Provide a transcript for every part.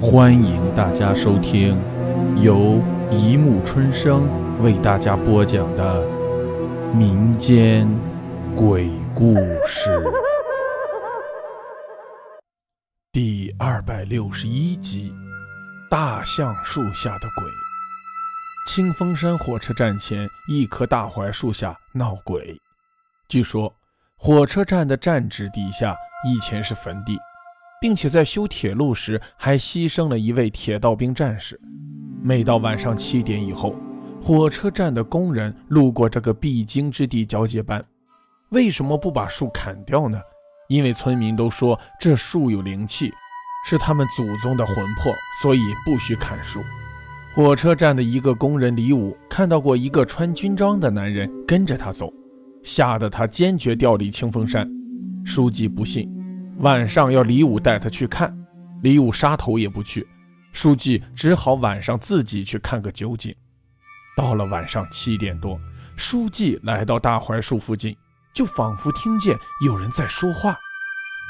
欢迎大家收听由一木春生为大家播讲的民间鬼故事第二百六十一集：大橡树下的鬼。清风山火车站前一棵大槐树下闹鬼，据说火车站的站址底下以前是坟地。并且在修铁路时还牺牲了一位铁道兵战士。每到晚上七点以后，火车站的工人路过这个必经之地交接班。为什么不把树砍掉呢？因为村民都说这树有灵气，是他们祖宗的魂魄，所以不许砍树。火车站的一个工人李武看到过一个穿军装的男人跟着他走，吓得他坚决调离清风山。书记不信。晚上要李武带他去看，李武杀头也不去，书记只好晚上自己去看个究竟。到了晚上七点多，书记来到大槐树附近，就仿佛听见有人在说话。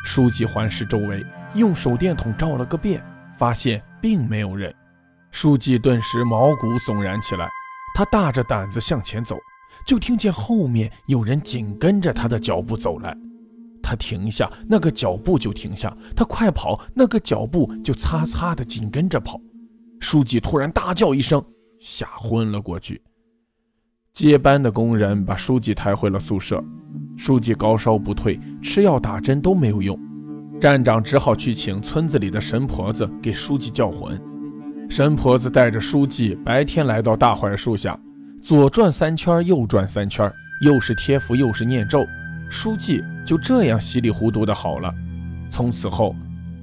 书记环视周围，用手电筒照了个遍，发现并没有人。书记顿时毛骨悚然起来，他大着胆子向前走，就听见后面有人紧跟着他的脚步走来。他停下，那个脚步就停下；他快跑，那个脚步就擦擦的紧跟着跑。书记突然大叫一声，吓昏了过去。接班的工人把书记抬回了宿舍。书记高烧不退，吃药打针都没有用，站长只好去请村子里的神婆子给书记叫魂。神婆子带着书记白天来到大槐树下，左转三圈，右转三圈，又是贴符又是念咒。书记就这样稀里糊涂的好了。从此后，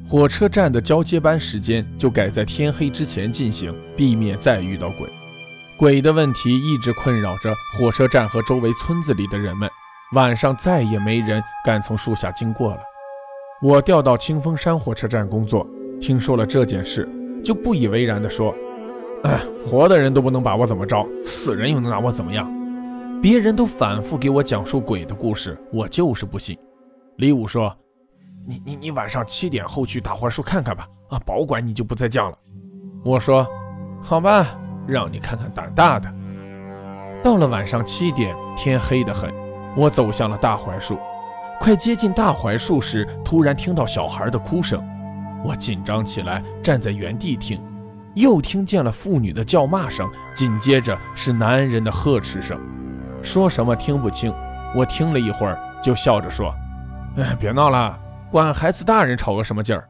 火车站的交接班时间就改在天黑之前进行，避免再遇到鬼。鬼的问题一直困扰着火车站和周围村子里的人们。晚上再也没人敢从树下经过了。我调到清风山火车站工作，听说了这件事，就不以为然地说：“哎，活的人都不能把我怎么着，死人又能拿我怎么样？”别人都反复给我讲述鬼的故事，我就是不信。李武说：“你你你晚上七点后去大槐树看看吧，啊，保管你就不再犟了。”我说：“好吧，让你看看胆大的。”到了晚上七点，天黑得很，我走向了大槐树。快接近大槐树时，突然听到小孩的哭声，我紧张起来，站在原地听，又听见了妇女的叫骂声，紧接着是男人的呵斥声。说什么听不清，我听了一会儿，就笑着说：“哎，别闹了，管孩子大人吵个什么劲儿？”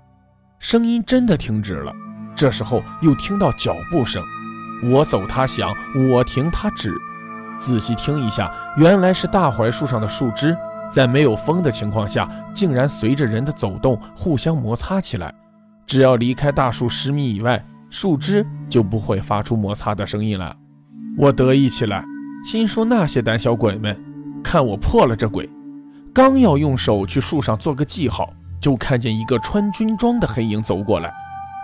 声音真的停止了。这时候又听到脚步声，我走他响，我停他止。仔细听一下，原来是大槐树上的树枝在没有风的情况下，竟然随着人的走动互相摩擦起来。只要离开大树十米以外，树枝就不会发出摩擦的声音了。我得意起来。心说那些胆小鬼们，看我破了这鬼！刚要用手去树上做个记号，就看见一个穿军装的黑影走过来，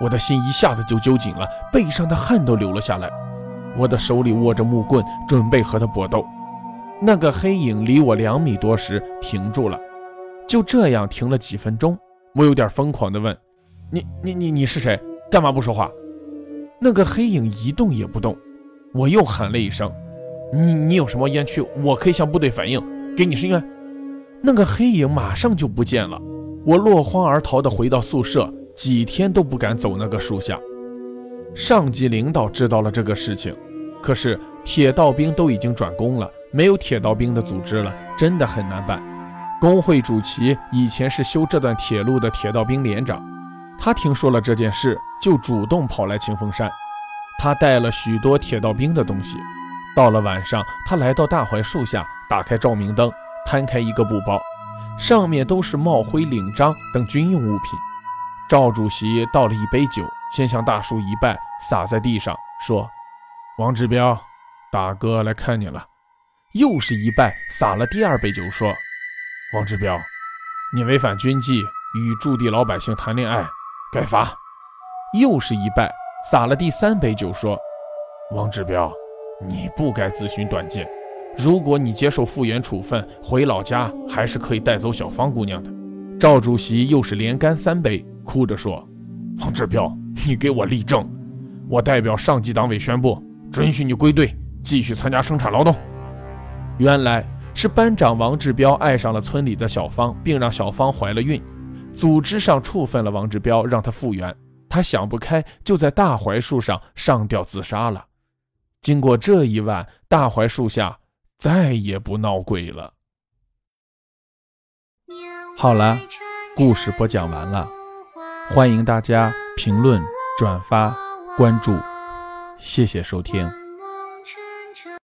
我的心一下子就揪紧了，背上的汗都流了下来。我的手里握着木棍，准备和他搏斗。那个黑影离我两米多时停住了，就这样停了几分钟。我有点疯狂地问：“你、你、你、你是谁？干嘛不说话？”那个黑影一动也不动。我又喊了一声。你你有什么冤屈？我可以向部队反映，给你伸冤。那个黑影马上就不见了，我落荒而逃的回到宿舍，几天都不敢走那个树下。上级领导知道了这个事情，可是铁道兵都已经转工了，没有铁道兵的组织了，真的很难办。工会主席以前是修这段铁路的铁道兵连长，他听说了这件事，就主动跑来清风山，他带了许多铁道兵的东西。到了晚上，他来到大槐树下，打开照明灯，摊开一个布包，上面都是帽徽、领章等军用物品。赵主席倒了一杯酒，先向大树一拜，洒在地上，说：“王志彪，大哥来看你了。”又是一拜，洒了第二杯酒，说：“王志彪，你违反军纪，与驻地老百姓谈恋爱，该罚。”又是一拜，洒了第三杯酒，说：“王志彪。”你不该自寻短见。如果你接受复员处分，回老家还是可以带走小芳姑娘的。赵主席又是连干三杯，哭着说：“王志彪，你给我立正！我代表上级党委宣布，准许你归队，继续参加生产劳动。原来是班长王志彪爱上了村里的小芳，并让小芳怀了孕。组织上处分了王志彪，让他复原。他想不开，就在大槐树上上吊自杀了。经过这一晚，大槐树下再也不闹鬼了。好了，故事播讲完了，欢迎大家评论、转发、关注，谢谢收听。